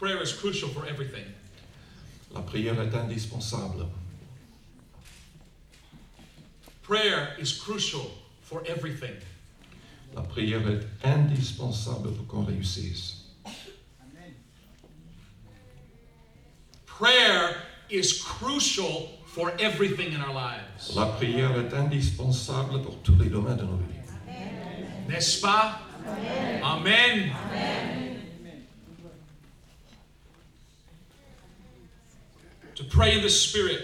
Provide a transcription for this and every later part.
Prayer is crucial for everything. La prière est indispensable. Prayer is crucial for everything. La prière est indispensable pour qu'on réussisse. Prayer is crucial for everything in our lives. La prière est indispensable pour tous les domaines de nos vies. N'est-ce pas? Amen. To pray in the Spirit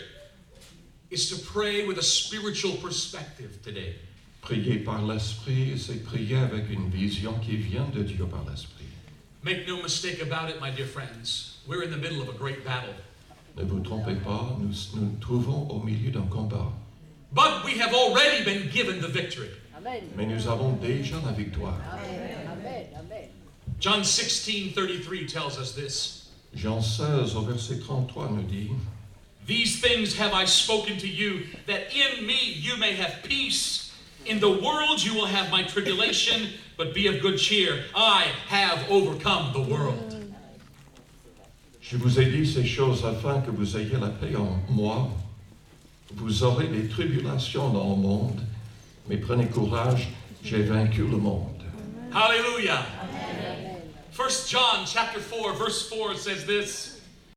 is to pray with a spiritual perspective today. Prier par l'Esprit, c'est prier avec une vision qui vient de Dieu par l'Esprit. Make no mistake about it, my dear friends. We're in the middle of a great battle. Ne vous trompez pas, nous nous nous trouvons au milieu d'un combat. But we have already been given the victory. Amen. Mais nous avons déjà la victoire. Amen. Amen. Amen. John 16 33 tells us this. Jean 16 au verset 33 nous dit, These things have I spoken to you, that in me you may have peace. In the world you will have my tribulation, but be of good cheer. I have overcome the world. Je vous ai dit ces choses afin que vous ayez la paix en moi. Vous aurez des tribulations dans le monde, mais prenez courage, j'ai vaincu le monde. Hallelujah. First John chapter 4 verse 4 says this.